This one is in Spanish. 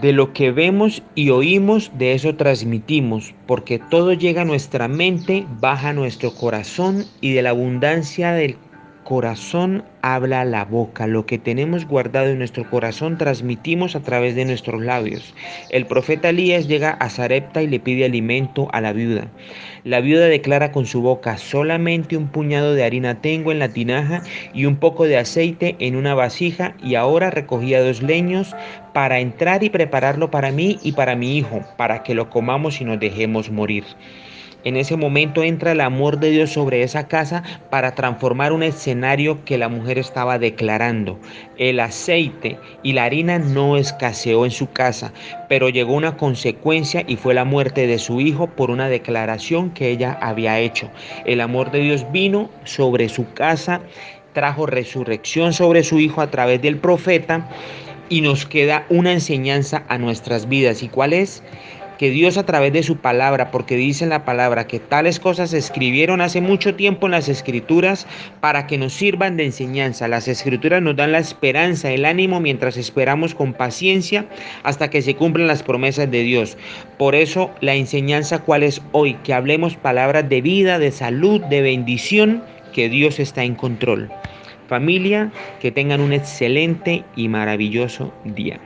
De lo que vemos y oímos, de eso transmitimos, porque todo llega a nuestra mente, baja a nuestro corazón y de la abundancia del corazón habla la boca. Lo que tenemos guardado en nuestro corazón transmitimos a través de nuestros labios. El profeta Elías llega a Zarepta y le pide alimento a la viuda. La viuda declara con su boca, solamente un puñado de harina tengo en la tinaja y un poco de aceite en una vasija y ahora recogía dos leños para entrar y prepararlo para mí y para mi hijo, para que lo comamos y nos dejemos morir. En ese momento entra el amor de Dios sobre esa casa para transformar un escenario que la mujer estaba declarando. El aceite y la harina no escaseó en su casa, pero llegó una consecuencia y fue la muerte de su hijo por una declaración que ella había hecho. El amor de Dios vino sobre su casa, trajo resurrección sobre su hijo a través del profeta y nos queda una enseñanza a nuestras vidas. ¿Y cuál es? Que Dios a través de su palabra, porque dice en la palabra que tales cosas se escribieron hace mucho tiempo en las escrituras para que nos sirvan de enseñanza. Las escrituras nos dan la esperanza, el ánimo mientras esperamos con paciencia hasta que se cumplan las promesas de Dios. Por eso la enseñanza cuál es hoy, que hablemos palabras de vida, de salud, de bendición, que Dios está en control. Familia, que tengan un excelente y maravilloso día.